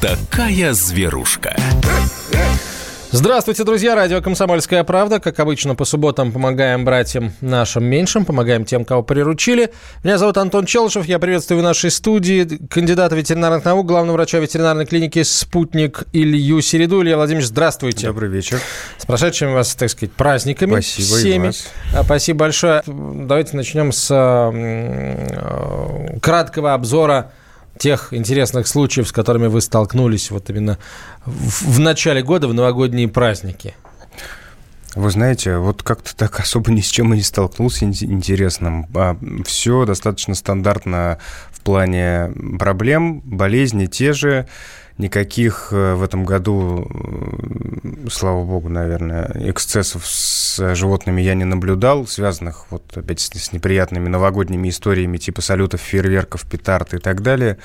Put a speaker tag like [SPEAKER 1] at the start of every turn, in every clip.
[SPEAKER 1] такая зверушка.
[SPEAKER 2] Здравствуйте, друзья! Радио «Комсомольская правда». Как обычно, по субботам помогаем братьям нашим меньшим, помогаем тем, кого приручили. Меня зовут Антон Челышев, я приветствую в нашей студии кандидата ветеринарных наук, главного врача ветеринарной клиники «Спутник» Илью Середу. Илья Владимирович, здравствуйте.
[SPEAKER 3] Добрый вечер.
[SPEAKER 2] С прошедшими вас, так сказать, праздниками.
[SPEAKER 3] Спасибо
[SPEAKER 2] всеми.
[SPEAKER 3] и вас.
[SPEAKER 2] А, Спасибо большое. Давайте начнем с э, краткого обзора тех интересных случаев, с которыми вы столкнулись вот именно в, в начале года, в новогодние праздники.
[SPEAKER 3] Вы знаете, вот как-то так особо ни с чем и не столкнулся ин- интересным. А, все достаточно стандартно в плане проблем, болезни те же. Никаких э, в этом году, э, слава богу, наверное, эксцессов с животными я не наблюдал, связанных вот опять с неприятными новогодними историями типа салютов, фейерверков, петард и так далее.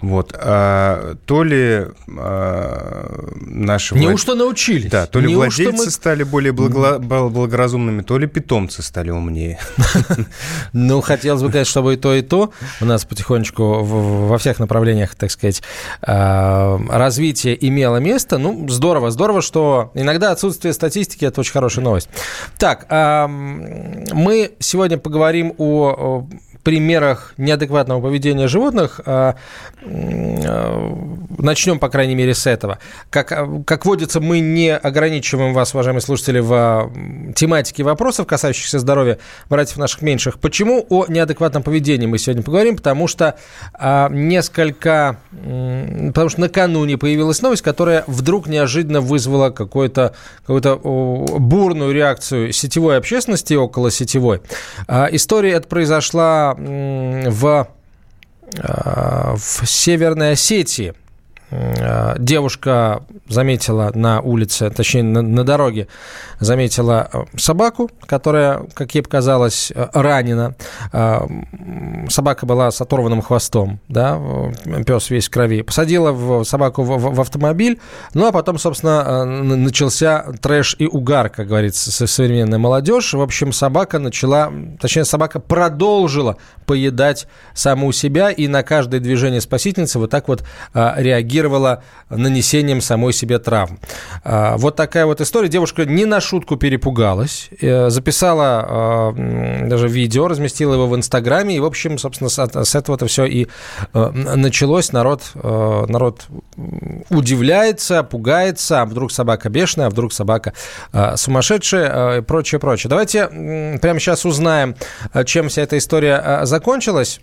[SPEAKER 3] Вот. А, то ли а, наши... влад-
[SPEAKER 2] Неужто научились?
[SPEAKER 3] Да, то ли
[SPEAKER 2] Неужто
[SPEAKER 3] владельцы
[SPEAKER 2] мы-
[SPEAKER 3] стали более благо- бл- благоразумными, то ли питомцы стали умнее.
[SPEAKER 2] Ну, хотелось бы, конечно, чтобы и то, и то. У нас потихонечку во всех направлениях, так сказать, э, развитие имело место. Ну, здорово, здорово, что иногда отсутствие статистики – это очень хорошая новость. Так, мы сегодня поговорим о примерах неадекватного поведения животных. А, э, Начнем, по крайней мере, с этого. Как, э, как водится, мы не ограничиваем вас, уважаемые слушатели, в тематике вопросов, касающихся здоровья братьев наших меньших. Почему о неадекватном поведении мы сегодня поговорим? Потому что а, несколько... Потому что накануне появилась новость, которая вдруг неожиданно вызвала какую-то какую бурную реакцию сетевой общественности, около сетевой. А, История эта произошла в а, в Северной Осетии. М, Девушка заметила на улице, точнее на, на дороге, заметила э, собаку, которая, как ей показалось, э, ранена. Э, Собака была с оторванным хвостом, да, пес весь в крови. Посадила в- собаку в, в- в автомобиль, ну а потом, собственно, начался трэш и угар, как говорится, со- современная молодежь. В общем, собака начала, точнее, собака продолжила поедать саму себя и на каждое движение спасительницы вот так вот реагировала нанесением самой себе травм. А, Вот такая вот история. Девушка не на шутку перепугалась, э, записала а, даже видео, разместила его в Инстаграме, и, в общем, собственно, с от- с этого-то все и э, началось. Народ, э, народ удивляется, пугается, а вдруг собака бешеная, а вдруг собака э, сумасшедшая и прочее, прочее. Давайте прямо сейчас узнаем, чем вся эта история закончилась.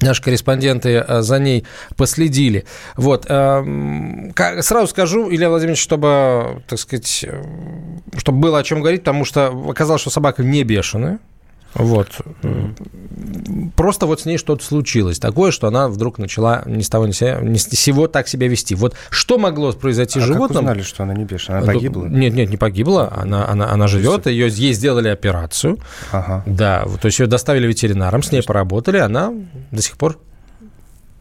[SPEAKER 2] Наши корреспонденты э, за ней последили. Вот. эм, Сразу скажу, Илья Владимирович, чтобы, так сказать, э, чтобы было о чем говорить, потому что оказалось, что собака не бешеная. Вот. Просто вот с ней что-то случилось такое, что она вдруг начала ни с того ни с сего, ни с сего так себя вести. Вот что могло произойти с
[SPEAKER 3] А как
[SPEAKER 2] животным?
[SPEAKER 3] узнали, что она не бешеная? Она
[SPEAKER 2] Ну,
[SPEAKER 3] погибла?
[SPEAKER 2] Нет, нет, не погибла. Она, она, она живет, ее, ей сделали операцию.
[SPEAKER 3] Ага.
[SPEAKER 2] Да, то есть ее доставили ветеринарам, с ней поработали, она до сих пор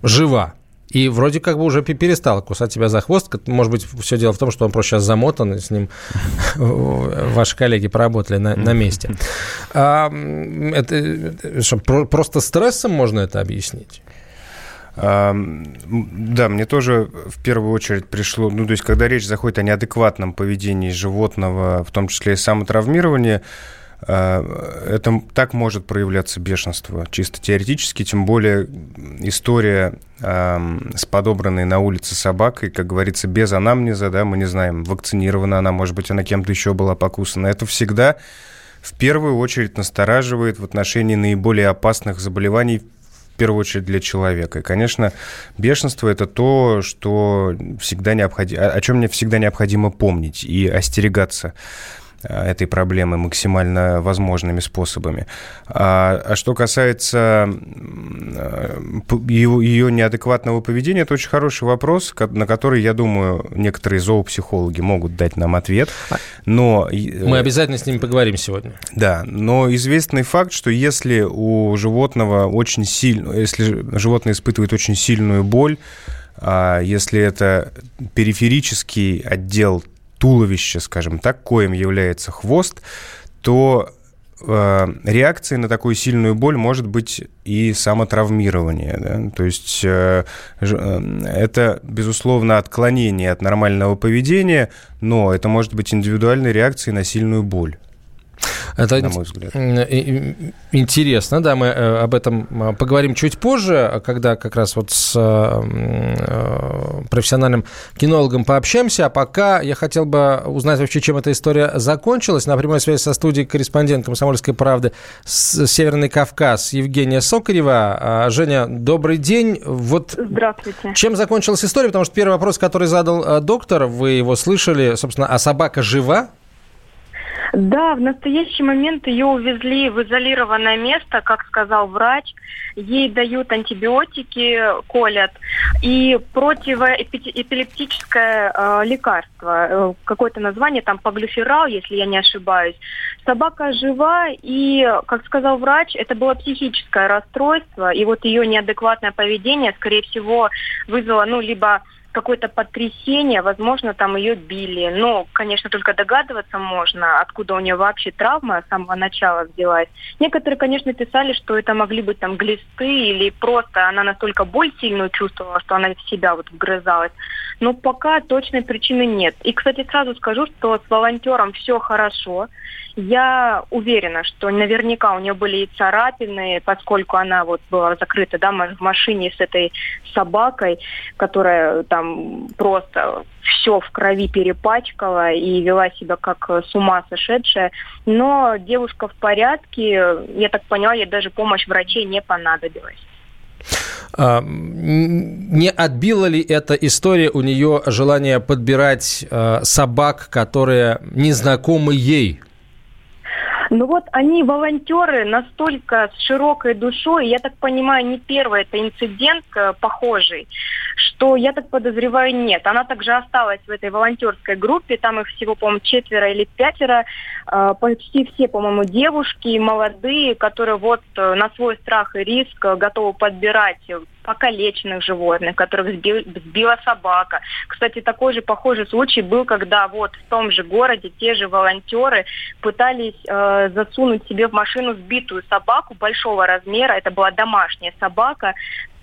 [SPEAKER 2] жива. И вроде как бы уже пе- перестала кусать тебя за хвост. Может быть, все дело в том, что он просто сейчас замотан, и с ним ваши коллеги поработали на, на месте. А, это, что, просто стрессом можно это объяснить?
[SPEAKER 3] А, Да, мне тоже в первую очередь пришло, ну, то есть, когда речь заходит о неадекватном поведении животного, в том числе и самотравмировании, это так может проявляться бешенство, чисто теоретически, тем более история ам, с подобранной на улице собакой, как говорится, без анамнеза, да, мы не знаем, вакцинирована она, может быть, она кем-то еще была покусана. Это всегда в первую очередь настораживает в отношении наиболее опасных заболеваний, в первую очередь для человека. И, конечно, бешенство – это то, что всегда необходимо, о чем мне всегда необходимо помнить и остерегаться этой проблемы максимально возможными способами. А, а что касается м, э, ее, ее неадекватного поведения, это очень хороший вопрос, на который, я думаю, некоторые зоопсихологи могут дать нам ответ. Но и, э,
[SPEAKER 2] Мы обязательно с ними поговорим сегодня.
[SPEAKER 3] да, но известный факт, что если у животного очень сильно, если животное испытывает очень сильную боль, а если это периферический отдел туловища, скажем так, коим является хвост, то э, реакцией на такую сильную боль может быть и самотравмирование. Да? То есть э, это, безусловно, отклонение от нормального поведения, но это может быть индивидуальной реакцией на сильную боль.
[SPEAKER 2] Это на мой взгляд. Интересно, да, мы э, об этом э, поговорим чуть позже, когда как раз вот с э, профессиональным кинологом пообщаемся. А пока я хотел бы узнать вообще, чем эта история закончилась. На прямой связи со студией корреспондент «Комсомольской правды» с Северный Кавказ Евгения Сокарева. А, Женя, добрый день. Вот
[SPEAKER 4] Здравствуйте.
[SPEAKER 2] Чем закончилась история? Потому что первый вопрос, который задал доктор, вы его слышали, собственно, а собака жива?
[SPEAKER 4] Да, в настоящий момент ее увезли в изолированное место, как сказал врач. Ей дают антибиотики, колят, и противоэпилептическое э, лекарство, э, какое-то название, там поглюферал, если я не ошибаюсь. Собака жива, и, как сказал врач, это было психическое расстройство, и вот ее неадекватное поведение, скорее всего, вызвало, ну, либо какое-то потрясение, возможно, там ее били. Но, конечно, только догадываться можно, откуда у нее вообще травма с самого начала взялась. Некоторые, конечно, писали, что это могли быть там глисты или просто она настолько боль сильную чувствовала, что она в себя вот вгрызалась. Но пока точной причины нет. И, кстати, сразу скажу, что с волонтером все хорошо. Я уверена, что наверняка у нее были и царапины, поскольку она вот была закрыта да, в машине с этой собакой, которая там просто все в крови перепачкала и вела себя как с ума сошедшая. Но девушка в порядке, я так поняла, ей даже помощь врачей не понадобилась.
[SPEAKER 2] А, не отбила ли эта история у нее желание подбирать а, собак, которые не знакомы ей?
[SPEAKER 4] Ну вот они волонтеры настолько с широкой душой, я так понимаю, не первый это инцидент э, похожий, что я так подозреваю нет. Она также осталась в этой волонтерской группе, там их всего, по-моему, четверо или пятеро, э, почти все, по-моему, девушки молодые, которые вот э, на свой страх и риск готовы подбирать покалеченных животных, которых сбил, сбила собака. Кстати, такой же похожий случай был, когда вот в том же городе те же волонтеры пытались э, засунуть себе в машину сбитую собаку большого размера. Это была домашняя собака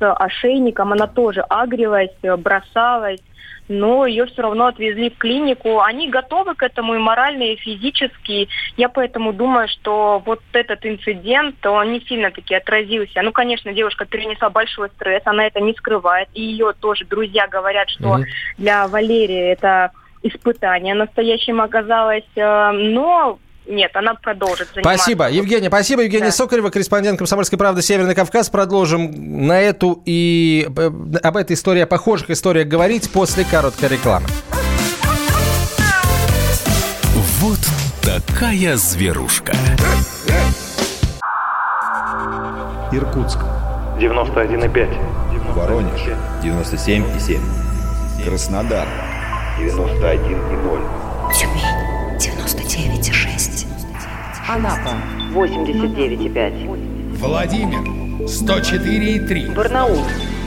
[SPEAKER 4] ошейником. Она тоже агрилась, бросалась но ее все равно отвезли в клинику. Они готовы к этому и морально, и физически. Я поэтому думаю, что вот этот инцидент, он не сильно таки отразился. Ну, конечно, девушка перенесла большой стресс, она это не скрывает. И ее тоже друзья говорят, что mm-hmm. для Валерии это испытание настоящим оказалось. Э, но нет, она продолжит
[SPEAKER 2] заниматься. Спасибо, Евгения, спасибо. Евгения да. Сокарева, корреспондент «Комсомольской правды» Северный Кавказ. Продолжим на эту и э, об этой истории, о похожих историях говорить после короткой рекламы.
[SPEAKER 5] Вот такая зверушка.
[SPEAKER 6] Иркутск. 91,5.
[SPEAKER 7] Воронеж. 97,7. Краснодар.
[SPEAKER 8] 91,0. Тюмень. 99,6.
[SPEAKER 9] Анапа 89,5.
[SPEAKER 10] Владимир 104,3.
[SPEAKER 9] Барнаул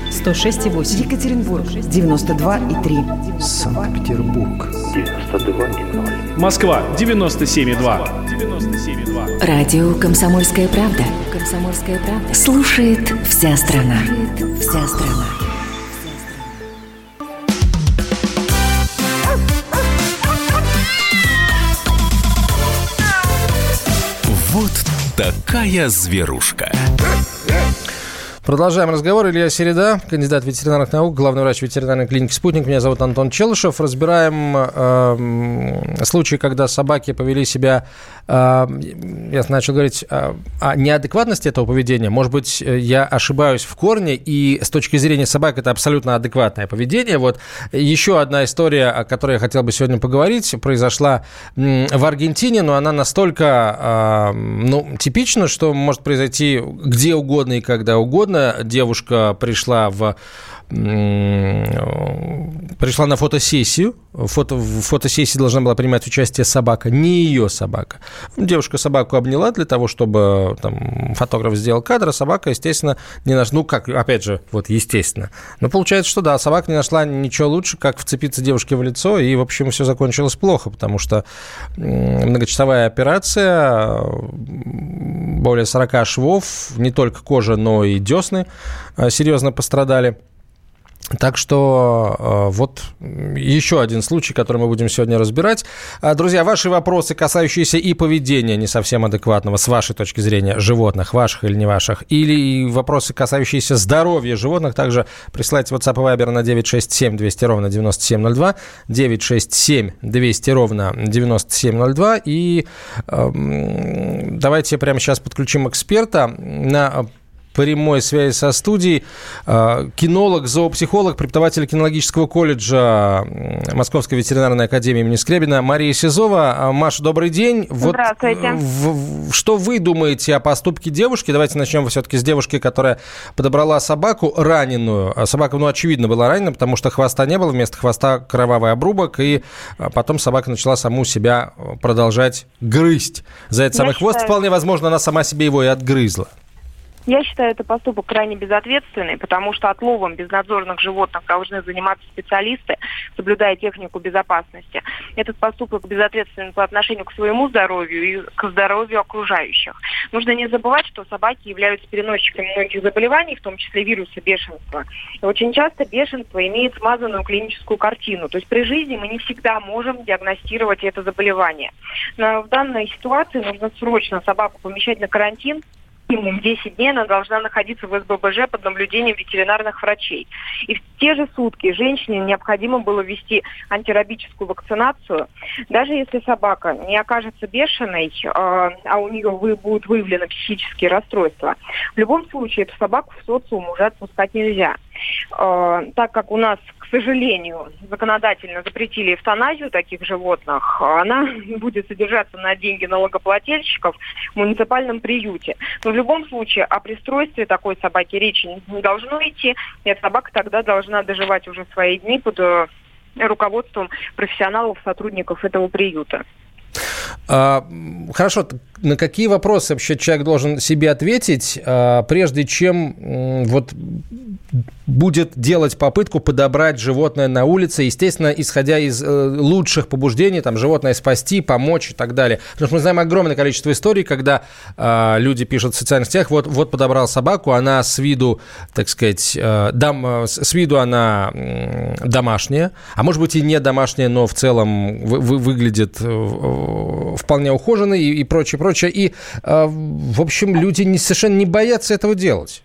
[SPEAKER 11] 106,8. Екатеринбург 92,3.
[SPEAKER 12] Санкт-Петербург
[SPEAKER 13] 92,0. Москва 97,2.
[SPEAKER 14] 97,2. Радио Комсомольская правда. Комсомольская правда. Слушает вся страна. Слушает вся страна.
[SPEAKER 5] Такая зверушка.
[SPEAKER 2] Продолжаем разговор. Илья Середа, кандидат ветеринарных наук, главный врач ветеринарной клиники «Спутник». Меня зовут Антон Челышев. Разбираем э, случаи, когда собаки повели себя... Э, я начал говорить э, о неадекватности этого поведения. Может быть, я ошибаюсь в корне, и с точки зрения собак это абсолютно адекватное поведение. Вот еще одна история, о которой я хотел бы сегодня поговорить, произошла в Аргентине, но она настолько э, ну, типична, что может произойти где угодно и когда угодно недавно девушка пришла в пришла на фотосессию. Фото, в фотосессии должна была принимать участие собака, не ее собака. Девушка собаку обняла для того, чтобы там, фотограф сделал кадр, а собака, естественно, не нашла. Ну, как, опять же, вот естественно. Но получается, что да, собака не нашла ничего лучше, как вцепиться девушке в лицо, и, в общем, все закончилось плохо, потому что многочасовая операция, более 40 швов, не только кожа, но и десны э, серьезно пострадали. Так что э, вот еще один случай, который мы будем сегодня разбирать. А, друзья, ваши вопросы, касающиеся и поведения не совсем адекватного, с вашей точки зрения, животных, ваших или не ваших, или вопросы, касающиеся здоровья животных, также присылайте WhatsApp и Viber на 967 200 ровно 9702, 967 200 ровно 9702, и э, давайте прямо сейчас подключим эксперта на прямой связи со студией. А, кинолог, зоопсихолог, преподаватель кинологического колледжа Московской ветеринарной академии имени Скрябина Мария Сизова. А, Маша, добрый день.
[SPEAKER 15] Здравствуйте.
[SPEAKER 2] Вот, в, что вы думаете о поступке девушки? Давайте начнем все-таки с девушки, которая подобрала собаку раненую. А собака, ну, очевидно, была ранена, потому что хвоста не было, вместо хвоста кровавый обрубок, и потом собака начала саму себя продолжать грызть. За этот Я самый считаю... хвост, вполне возможно, она сама себе его и отгрызла.
[SPEAKER 15] Я считаю это поступок крайне безответственный, потому что отловом безнадзорных животных должны заниматься специалисты, соблюдая технику безопасности. Этот поступок безответственен по отношению к своему здоровью и к здоровью окружающих. Нужно не забывать, что собаки являются переносчиками многих заболеваний, в том числе вируса бешенства. Очень часто бешенство имеет смазанную клиническую картину. То есть при жизни мы не всегда можем диагностировать это заболевание. Но в данной ситуации нужно срочно собаку помещать на карантин, минимум 10 дней она должна находиться в СББЖ под наблюдением ветеринарных врачей. И в те же сутки женщине необходимо было ввести антирабическую вакцинацию. Даже если собака не окажется бешеной, э, а у нее будут выявлены психические расстройства, в любом случае эту собаку в социум уже отпускать нельзя. Э, так как у нас, к сожалению, законодательно запретили эвтаназию таких животных, она будет содержаться на деньги налогоплательщиков в муниципальном приюте. Но в любом случае о пристройстве такой собаки речи не должно идти, и эта собака тогда должна доживать уже свои дни под э, руководством профессионалов, сотрудников этого приюта.
[SPEAKER 2] А, хорошо, на какие вопросы вообще человек должен себе ответить, а, прежде чем вот будет делать попытку подобрать животное на улице, естественно, исходя из э, лучших побуждений, там, животное спасти, помочь и так далее. Потому что мы знаем огромное количество историй, когда э, люди пишут в социальных сетях, вот, вот подобрал собаку, она с виду, так сказать, э, дам, э, с виду она домашняя, а может быть и не домашняя, но в целом вы, вы, выглядит вполне ухоженной и, и прочее, прочее. И, э, в общем, люди не, совершенно не боятся этого делать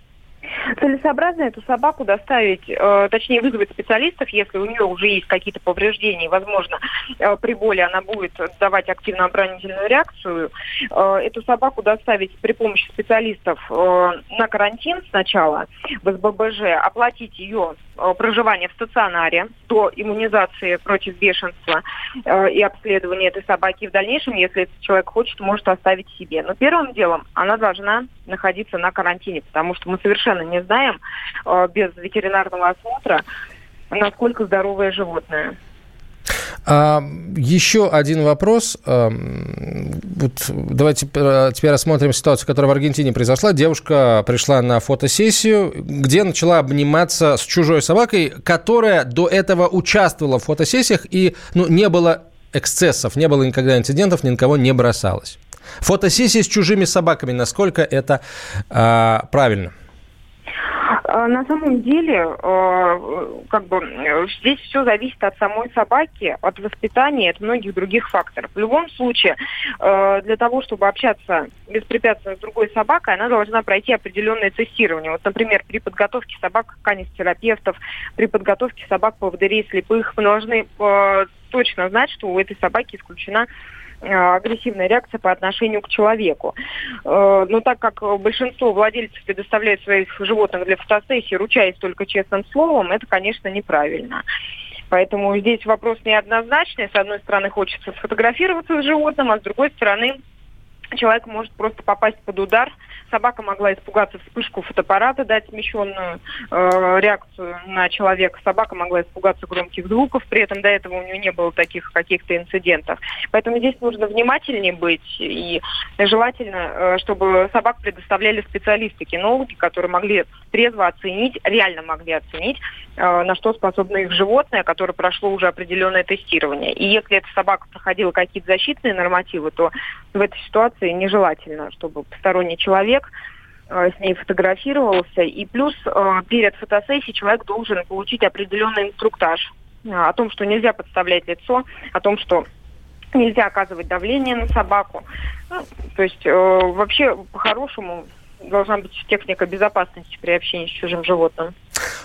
[SPEAKER 15] целесообразно эту собаку доставить, э, точнее вызвать специалистов, если у нее уже есть какие-то повреждения, возможно, э, при боли она будет давать активную оборонительную реакцию, эту собаку доставить при помощи специалистов на карантин сначала в СББЖ, оплатить ее э, проживание в стационаре до иммунизации против бешенства э, и обследования этой собаки. в дальнейшем, если этот человек хочет, может оставить себе. Но первым делом она должна находиться на карантине, потому что мы совершенно не знаем э, без ветеринарного осмотра, насколько здоровое животное.
[SPEAKER 2] А, еще один вопрос. А, вот давайте теперь рассмотрим ситуацию, которая в Аргентине произошла. Девушка пришла на фотосессию, где начала обниматься с чужой собакой, которая до этого участвовала в фотосессиях и ну, не было эксцессов, не было никогда инцидентов, ни на кого не бросалась. Фотосессии с чужими собаками, насколько это а, правильно?
[SPEAKER 15] А, на самом деле, а, как бы здесь все зависит от самой собаки, от воспитания, от многих других факторов. В любом случае, а, для того, чтобы общаться беспрепятственно с другой собакой, она должна пройти определенное тестирование. Вот, например, при подготовке собак канистерапевтов, при подготовке собак по поводырей слепых, мы должны точно знать, что у этой собаки исключена Э, агрессивная реакция по отношению к человеку. Э, но так как большинство владельцев предоставляют своих животных для фотосессии, ручаясь только честным словом, это, конечно, неправильно. Поэтому здесь вопрос неоднозначный. С одной стороны, хочется сфотографироваться с животным, а с другой стороны, человек может просто попасть под удар. Собака могла испугаться вспышку фотоаппарата, дать смещенную э, реакцию на человека. Собака могла испугаться громких звуков, при этом до этого у нее не было таких каких-то инцидентов. Поэтому здесь нужно внимательнее быть и желательно, э, чтобы собак предоставляли специалисты, кинологи, которые могли трезво оценить, реально могли оценить, э, на что способно их животное, которое прошло уже определенное тестирование. И если эта собака проходила какие-то защитные нормативы, то в этой ситуации нежелательно, чтобы посторонний человек э, с ней фотографировался. И плюс э, перед фотосессией человек должен получить определенный инструктаж э, о том, что нельзя подставлять лицо, о том, что нельзя оказывать давление на собаку. Ну, то есть вообще по-хорошему должна быть техника безопасности при общении с чужим животным.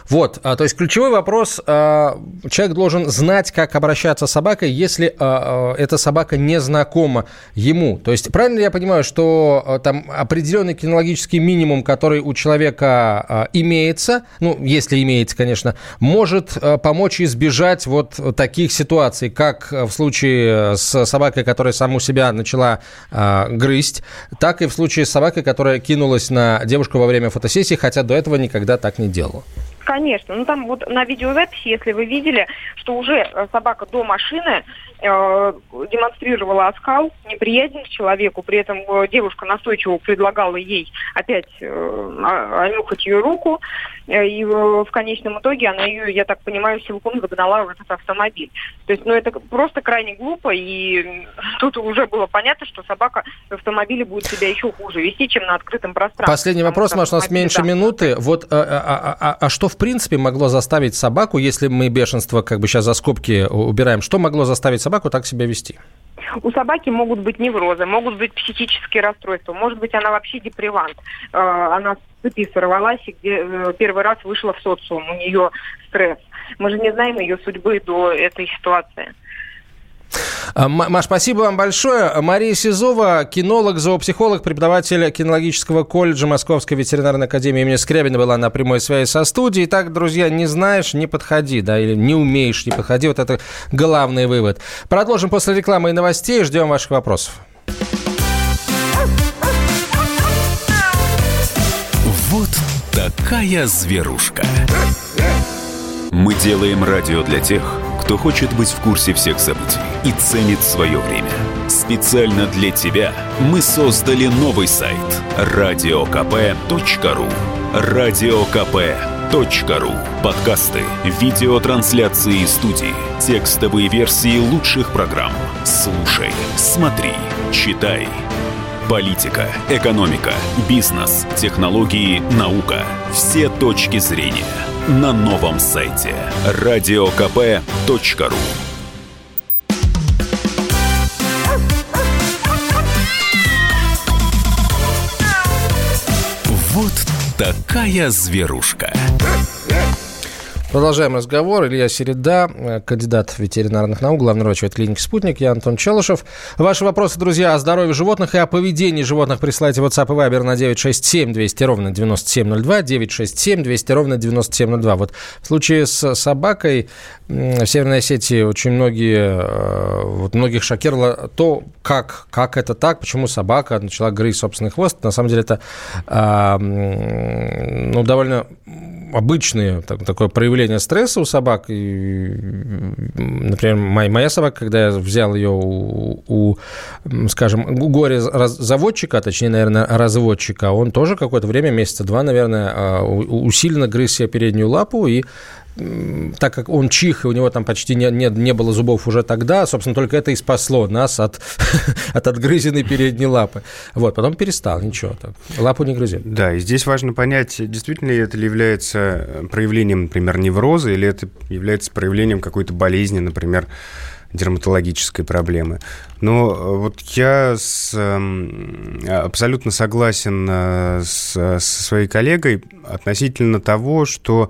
[SPEAKER 2] Вот, а, то есть ключевой вопрос, а, человек должен знать, как обращаться с собакой, если а, эта собака не знакома ему. То есть правильно я понимаю, что там определенный кинологический минимум, который у человека имеется, ну, если имеется, конечно, может помочь избежать вот таких ситуаций, как в случае с собакой, которая саму себя начала грызть, так и в случае с собакой, которая кинулась на девушку во время фотосессии, хотя до этого никогда так не делала.
[SPEAKER 15] Конечно. Ну, там вот на видеозаписи, если вы видели, что уже э, собака до машины э, демонстрировала оскал, неприязнь к человеку. При этом э, девушка настойчиво предлагала ей опять э, онюхать ее руку. Э, и в конечном итоге она ее, я так понимаю, силком загнала в этот автомобиль. То есть, ну, это просто крайне глупо. И тут уже было понятно, что собака в автомобиле будет себя еще хуже вести, чем на открытом пространстве.
[SPEAKER 2] Последний вопрос, Маш, у нас меньше да. минуты. Вот, а, а, а, а что в принципе могло заставить собаку, если мы бешенство как бы сейчас за скобки убираем, что могло заставить собаку так себя вести?
[SPEAKER 15] У собаки могут быть неврозы, могут быть психические расстройства, может быть, она вообще депривант. Э, она с цепи сорвалась и где э, первый раз вышла в социум, у нее стресс. Мы же не знаем ее судьбы до этой ситуации.
[SPEAKER 2] А, Маш, спасибо вам большое. Мария Сизова, кинолог, зоопсихолог, преподаватель кинологического колледжа Московской ветеринарной академии имени Скрябина была на прямой связи со студией. Итак, друзья, не знаешь, не подходи, да, или не умеешь, не подходи. Вот это главный вывод. Продолжим после рекламы и новостей. Ждем ваших вопросов.
[SPEAKER 1] Вот такая зверушка. Мы делаем радио для тех, кто хочет быть в курсе всех событий и ценит свое время. Специально для тебя мы создали новый сайт радиокп.ру радиокп.ру Подкасты, видеотрансляции студии, текстовые версии лучших программ. Слушай, смотри, читай. Политика, экономика, бизнес, технологии, наука. Все точки зрения – на новом сайте радиокп.ру Вот такая зверушка.
[SPEAKER 2] Продолжаем разговор. Илья Середа, э, кандидат ветеринарных наук, главный врач клиники «Спутник». Я Антон Челышев. Ваши вопросы, друзья, о здоровье животных и о поведении животных присылайте в WhatsApp и Viber на 967 200 ровно 9702, 967 200 ровно 9702. Вот в случае с собакой в Северной Осетии очень многие, э, вот многих шокировало то, как, как это так, почему собака начала грызть собственный хвост. На самом деле это ну, довольно обычное так, такое проявление стресса у собак. И, например, моя, моя собака, когда я взял ее у, у скажем, у горе-заводчика, а точнее, наверное, разводчика, он тоже какое-то время, месяца два, наверное, а, усиленно грыз себе переднюю лапу и так как он чих, и у него там почти не, не, не было зубов уже тогда, собственно, только это и спасло нас от, от отгрызенной передней лапы. Вот, потом перестал, ничего, так, лапу не грызет.
[SPEAKER 3] Да, и здесь важно понять, действительно ли это ли проявлением, например, невроза, или это является проявлением какой-то болезни, например, дерматологической проблемы. Но вот я с, абсолютно согласен э, с, со своей коллегой относительно того, что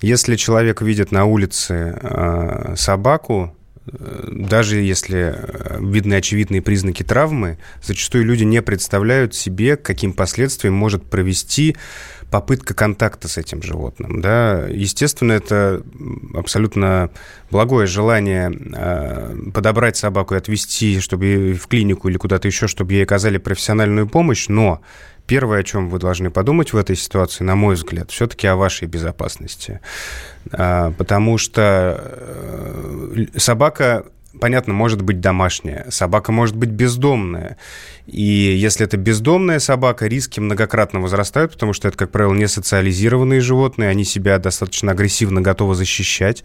[SPEAKER 3] если человек видит на улице э, собаку, э, даже если э, видны очевидные признаки травмы, зачастую люди не представляют себе, каким последствиям может провести попытка контакта с этим животным. Да? Естественно, это абсолютно благое желание подобрать собаку и отвезти, чтобы в клинику или куда-то еще, чтобы ей оказали профессиональную помощь, но первое, о чем вы должны подумать в этой ситуации, на мой взгляд, все-таки о вашей безопасности. А, потому что э, собака понятно, может быть домашняя, собака может быть бездомная. И если это бездомная собака, риски многократно возрастают, потому что это, как правило, не социализированные животные, они себя достаточно агрессивно готовы защищать.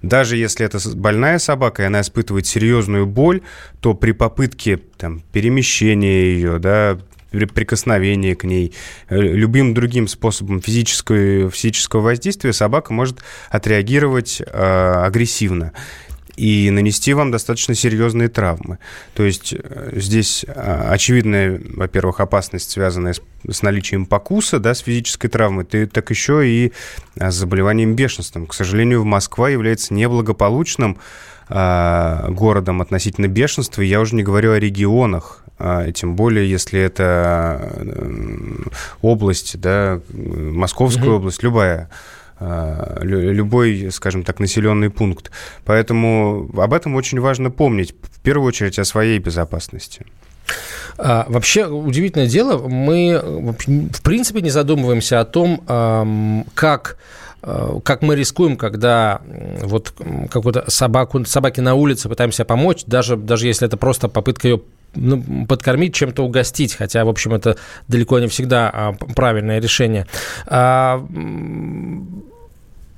[SPEAKER 3] Даже если это больная собака, и она испытывает серьезную боль, то при попытке там, перемещения ее, да, прикосновения к ней, э, любым другим способом физического, физического воздействия собака может отреагировать э, агрессивно и нанести вам достаточно серьезные травмы. То есть э, здесь э, очевидная, во-первых, опасность, связанная с, с наличием покуса, да, с физической травмой, ты, так еще и с заболеванием бешенством. К сожалению, Москва является неблагополучным э, городом относительно бешенства. Я уже не говорю о регионах, а, тем более, если это область, да, Московская угу. область, любая а, любой, скажем так, населенный пункт. Поэтому об этом очень важно помнить, в первую очередь о своей безопасности.
[SPEAKER 2] А, вообще, удивительное дело, мы, в принципе, не задумываемся о том, как а, как мы рискуем, когда вот какую-то собаку, собаке на улице пытаемся помочь, даже, даже если это просто попытка ее ну, подкормить, чем-то угостить, хотя, в общем, это далеко не всегда правильное решение.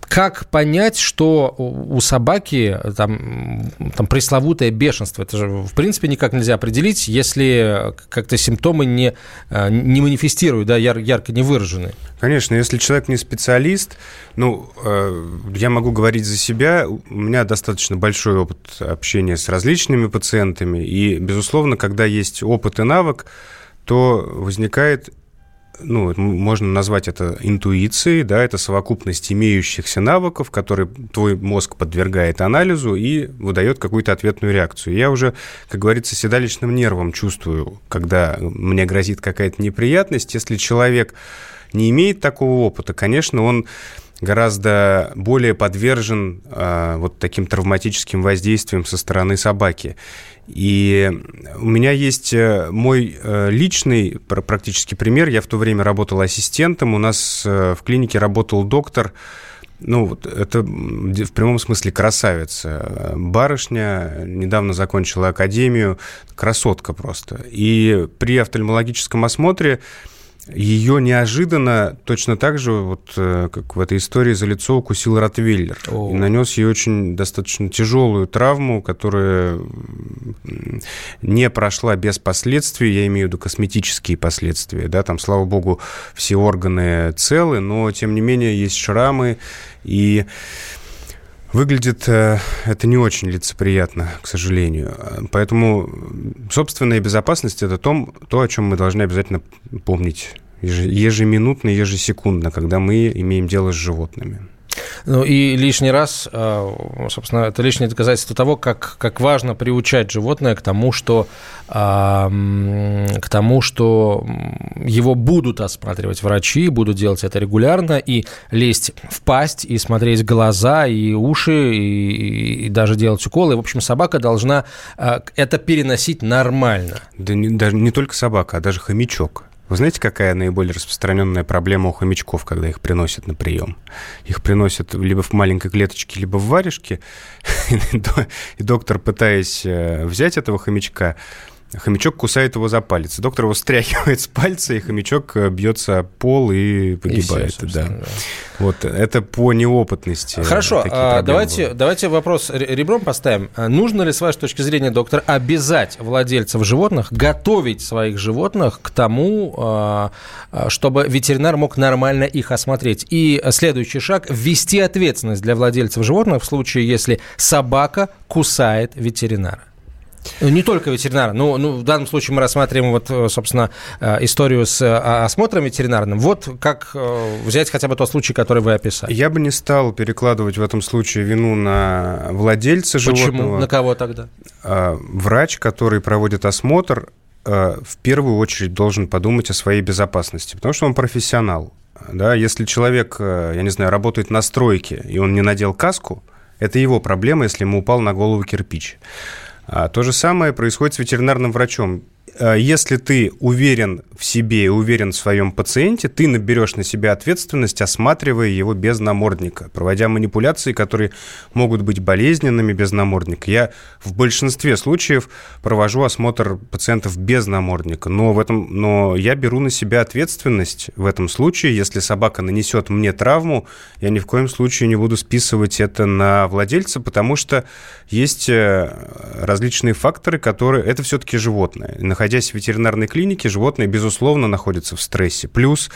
[SPEAKER 2] Как понять, что у собаки там, там пресловутое бешенство? Это же, в принципе, никак нельзя определить, если как-то симптомы не, э, не манифестируют, да, яр, ярко не выражены.
[SPEAKER 3] Конечно, если человек не специалист, ну, э, я могу говорить за себя, у меня достаточно большой опыт общения с различными пациентами, и, безусловно, когда есть опыт и навык, то возникает ну, можно назвать это интуицией, да, это совокупность имеющихся навыков, которые твой мозг подвергает анализу и выдает какую-то ответную реакцию. Я уже, как говорится, седалищным нервом чувствую, когда мне грозит какая-то неприятность. Если человек не имеет такого опыта, конечно, он гораздо более подвержен э, вот таким травматическим воздействиям со стороны собаки. И у меня есть э, мой э, личный практически пример. Я в то время работал ассистентом. У нас э, в клинике работал доктор, ну, вот это в прямом смысле красавица. Барышня недавно закончила академию, красотка просто. И при офтальмологическом осмотре ее неожиданно, точно так же, вот э, как в этой истории, за лицо укусил Ротвейлер. О. И нанес ей очень достаточно тяжелую травму, которая не прошла без последствий, я имею в виду косметические последствия. Да, там, слава богу, все органы целы, но, тем не менее, есть шрамы, и Выглядит э, это не очень лицеприятно, к сожалению. Поэтому собственная безопасность – это то, то, о чем мы должны обязательно помнить ежеминутно, ежесекундно, когда мы имеем дело с животными.
[SPEAKER 2] Ну и лишний раз, э, собственно, это лишнее доказательство того, как, как важно приучать животное к тому, что, к тому, что его будут осматривать врачи, будут делать это регулярно, и лезть в пасть, и смотреть глаза, и уши, и, и даже делать уколы. В общем, собака должна э, это переносить нормально.
[SPEAKER 3] Да не, даже не только собака, а даже хомячок. Вы знаете, какая наиболее распространенная проблема у хомячков, когда их приносят на прием? Их приносят либо в маленькой клеточке, либо в варежке, и доктор, пытаясь э, взять этого хомячка, Хомячок кусает его за палец. Доктор его стряхивает с пальца, и хомячок э, бьется о пол и погибает. И все, да. да. Вот это по неопытности.
[SPEAKER 2] Хорошо, а, давайте, давайте вопрос ребром поставим. А нужно ли, с вашей точки зрения, доктор, обязать владельцев животных готовить своих животных к тому, а, чтобы ветеринар мог нормально их осмотреть? И следующий шаг – ввести ответственность для владельцев животных в случае, если собака кусает ветеринара. Ну, не только ветеринара. Ну, ну, в данном случае мы рассматриваем, вот, э, собственно, э, историю с э, осмотром ветеринарным. Вот как взять хотя бы тот случай, который вы описали.
[SPEAKER 3] Я бы не стал перекладывать в этом случае вину на владельца Почему? животного.
[SPEAKER 2] На кого тогда?
[SPEAKER 3] Врач, который проводит осмотр, в первую очередь должен подумать о своей безопасности, потому что он профессионал. Да, если человек, я не знаю, работает на стройке, и он не надел каску, это его проблема, если ему упал на голову кирпич. А то же самое происходит с ветеринарным врачом. Э, если ты уверен в себе и уверен в своем пациенте, ты наберешь на себя ответственность, осматривая его без намордника, проводя манипуляции, которые могут быть болезненными без намордника. Я в большинстве случаев провожу осмотр пациентов без намордника, но, в этом, но я беру на себя ответственность в этом случае. Если собака нанесет мне травму, я ни в коем случае не буду списывать это на владельца, потому что есть э, различные факторы, которые... Это все-таки животное находясь в ветеринарной клинике, животное, безусловно, находится в стрессе. Плюс,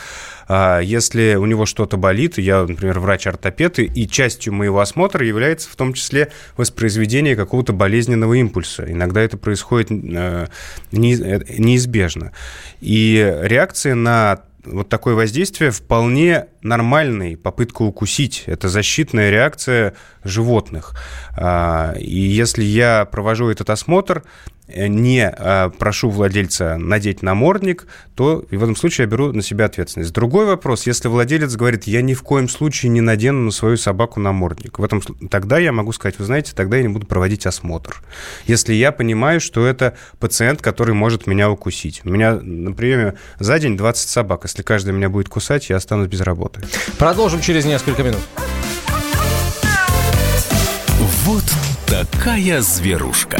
[SPEAKER 3] а, если у него что-то болит, я, например, врач-ортопед, и частью моего осмотра является в том числе воспроизведение какого-то болезненного импульса. Иногда это происходит э, неизбежно. И реакция на вот такое воздействие вполне нормальный, попытка укусить. Это защитная реакция животных. А, и если я провожу этот осмотр, не э, прошу владельца надеть намордник, то в этом случае я беру на себя ответственность. Другой вопрос, если владелец говорит, я ни в коем случае не надену на свою собаку намордник, в этом, тогда я могу сказать, вы знаете, тогда я не буду проводить осмотр. Если я понимаю, что это пациент, который может меня укусить. У меня на приеме за день 20 собак. Если каждый меня будет кусать, я останусь без работы.
[SPEAKER 2] Продолжим через несколько минут.
[SPEAKER 1] Вот такая зверушка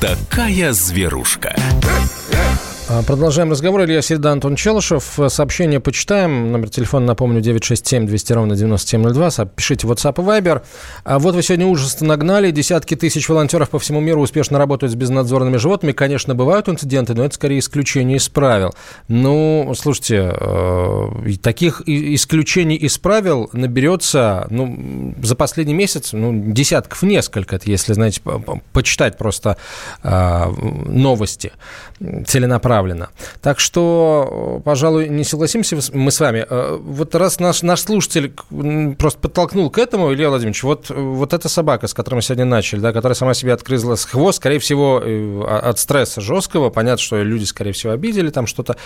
[SPEAKER 1] такая зверушка.
[SPEAKER 2] А, продолжаем разговор. Илья Середа, Антон Челышев. Сообщение почитаем. Номер телефона, напомню, 967 200 ровно 9702. Пишите WhatsApp и Viber. А вот вы сегодня ужас нагнали. Десятки тысяч волонтеров по всему миру успешно работают с безнадзорными животными. Конечно, бывают инциденты, но это скорее исключение из правил. Ну, слушайте, э, таких исключений из правил наберется ну, за последний месяц ну, десятков несколько, если, знаете, почитать просто э, новости целенаправленно направлено. Так что, пожалуй, не согласимся мы с вами. Э, вот раз наш, наш слушатель просто подтолкнул к этому, Илья Владимирович, вот, вот эта собака, с которой мы сегодня начали, да, которая сама себе открызла хвост, скорее всего, э, от стресса жесткого, понятно, что люди, скорее всего, обидели, там что-то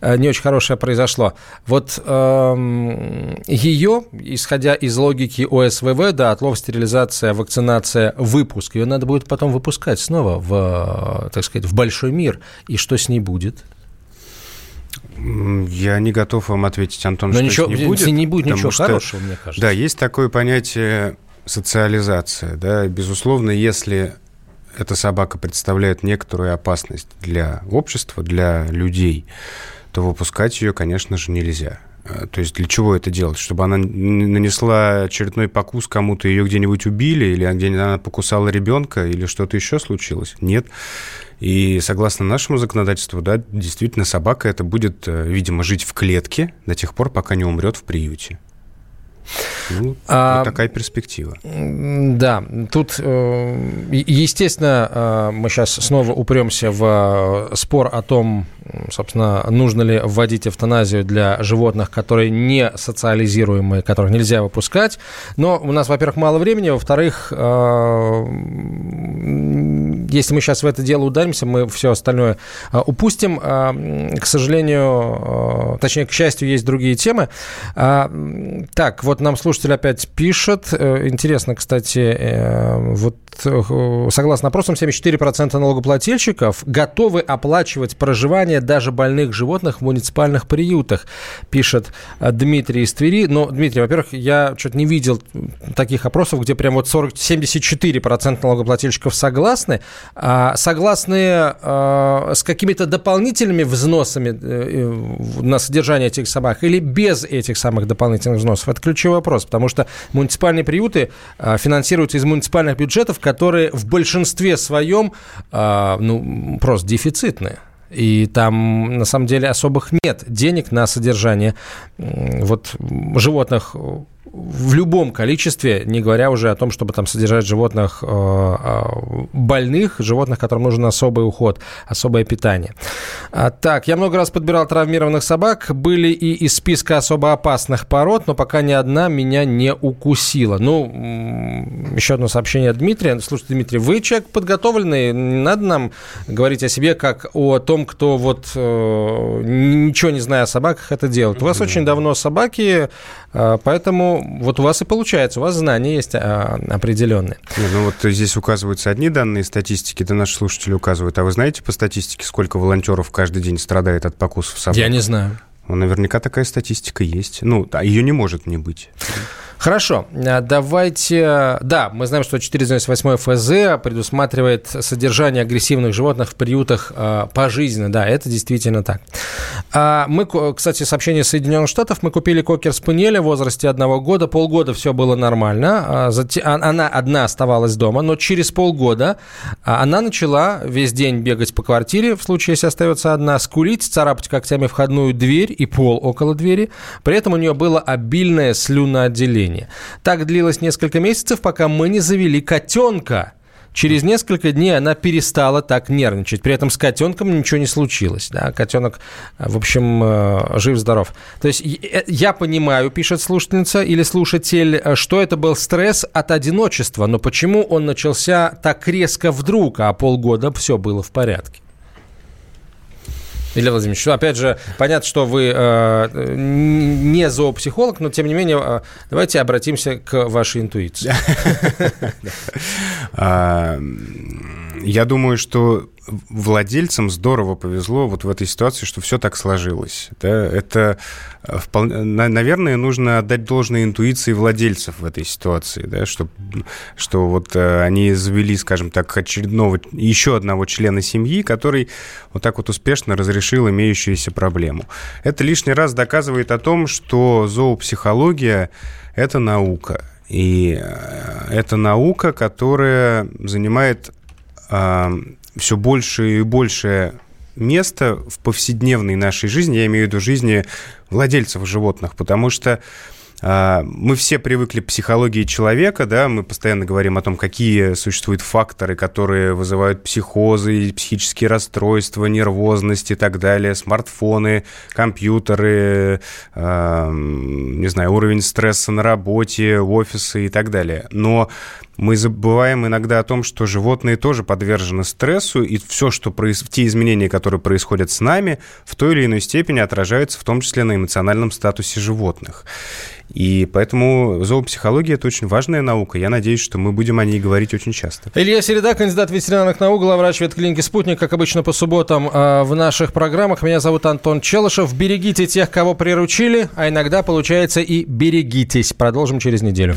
[SPEAKER 2] э, не очень хорошее произошло. Вот эм, ее, исходя из логики ОСВВ, да, отлов, стерилизация, вакцинация, выпуск, ее надо будет потом выпускать снова в, так сказать, в большой мир. И что с ней будет? Будет?
[SPEAKER 3] Я не готов вам ответить, Антон, Но что
[SPEAKER 2] ничего,
[SPEAKER 3] не будет.
[SPEAKER 2] Не будет ничего что, хорошего, мне кажется.
[SPEAKER 3] Да, есть такое понятие социализация. Да? Безусловно, если эта собака представляет некоторую опасность для общества, для людей, то выпускать ее, конечно же, нельзя. А, то есть для чего это делать? Чтобы она нанесла очередной покус кому-то, ее где-нибудь убили, или где-нибудь она покусала ребенка, или что-то еще случилось? Нет. И согласно нашему законодательству, да, действительно собака это будет, э, видимо, жить в клетке до тех пор, пока не умрет в приюте. Ну, а, вот такая перспектива.
[SPEAKER 2] Да, тут, э, естественно, э, мы сейчас снова упремся в спор о том, собственно, нужно ли вводить эвтаназию для животных, которые не социализируемые, которых нельзя выпускать. Но у нас, во-первых, мало времени, во-вторых, если мы сейчас в это дело ударимся, мы все остальное а, упустим. А, к сожалению, точнее, к счастью, есть другие темы. Так, вот нам слушатель опять пишет. Э, интересно, кстати, э, вот э, согласно опросам, 74% налогоплательщиков готовы оплачивать проживание содержания даже больных животных в муниципальных приютах, пишет э, Дмитрий из Твери. Но, Дмитрий, во-первых, я что-то не видел таких опросов, где прям вот 40, 74% налогоплательщиков согласны. А согласны э, с какими-то дополнительными взносами э, на содержание этих собак или без этих самых дополнительных взносов? Это ключевой вопрос, потому что муниципальные приюты э, финансируются из муниципальных бюджетов, которые в большинстве своем э, ну, просто дефицитные. И там, на самом деле, особых нет денег на содержание вот, животных в любом количестве, не говоря уже о том, чтобы там содержать животных э, э, больных, животных, которым нужен особый уход, особое питание. А, так, я много раз подбирал травмированных собак, были и из списка особо опасных пород, но пока ни одна меня не укусила. Ну, еще одно сообщение от Дмитрия. Слушайте, Дмитрий, вы человек подготовленный, не надо нам говорить о себе как о том, кто вот э, ничего не зная о собаках это делает. У вас очень давно собаки, поэтому вот у вас и получается, у вас знания есть а, определенные.
[SPEAKER 3] Нет, ну вот здесь указываются одни данные статистики, да наши слушатели указывают. А вы знаете по статистике, сколько волонтеров каждый день страдает от покусов собак?
[SPEAKER 2] Я не знаю.
[SPEAKER 3] Ну, наверняка такая статистика есть. Ну, а ее не может не быть.
[SPEAKER 2] Хорошо, а, давайте... Да, мы знаем, что 498 ФЗ предусматривает содержание агрессивных животных в приютах пожизненно. Да, это действительно так. А мы, кстати, сообщение Соединенных Штатов. Мы купили кокер спаниеля в возрасте одного года. Полгода все было нормально. А затем, она одна оставалась дома, но через полгода она начала весь день бегать по квартире, в случае, если остается одна, скулить, царапать когтями входную дверь и пол около двери. При этом у нее было обильное слюноотделение. Так длилось несколько месяцев, пока мы не завели котенка. Через несколько дней она перестала так нервничать. При этом с котенком ничего не случилось. Да? Котенок, в общем, э, жив-здоров. То есть э, я понимаю, пишет слушательница или слушатель, э, что это был стресс от одиночества. Но почему он начался так резко вдруг, а полгода все было в порядке? Илья Владимирович, опять же, понятно, что вы э, не зоопсихолог, но тем не менее, э, давайте обратимся к вашей интуиции.
[SPEAKER 3] А, я думаю, что владельцам здорово повезло вот в этой ситуации, что все так сложилось. Да? Это э, вполне, наверное, нужно отдать должное интуиции владельцев в этой ситуации, да? что, что вот э, они завели, скажем так, очередного, еще одного члена семьи, который вот так вот успешно разрешил имеющуюся проблему. Это лишний раз доказывает о том, что зоопсихология – это наука. И э, это наука, которая занимает все больше и больше места в повседневной нашей жизни, я имею в виду жизни владельцев животных, потому что а, мы все привыкли к психологии человека, да, мы постоянно говорим о том, какие существуют факторы, которые вызывают психозы, психические расстройства, нервозность и так далее, смартфоны, компьютеры, э, не знаю, уровень стресса на работе, офисы и так далее. Но мы забываем иногда о том, что животные тоже подвержены стрессу, и все, что проис... те изменения, которые происходят с нами, в той или иной степени отражаются в том числе на эмоциональном статусе животных. И поэтому зоопсихология – это очень важная наука. Я надеюсь, что мы будем о ней говорить очень часто.
[SPEAKER 2] Илья Середа, кандидат ветеринарных наук, главврач ветклиники «Спутник», как обычно по субботам э, в наших программах. Меня зовут Антон Челышев. Берегите тех, кого приручили, а иногда, получается, и берегитесь. Продолжим через неделю.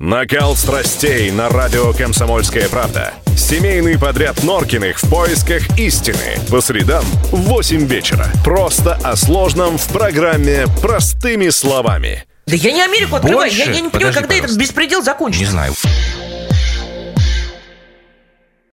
[SPEAKER 16] Накал страстей на радио «Комсомольская правда». Семейный подряд Норкиных в поисках истины. По средам в 8 вечера. Просто о сложном в программе «Простыми словами».
[SPEAKER 17] Да я не Америку открываю. Больше? Я, я не понимаю, Подожди, когда пожалуйста. этот беспредел закончится.
[SPEAKER 18] Не знаю.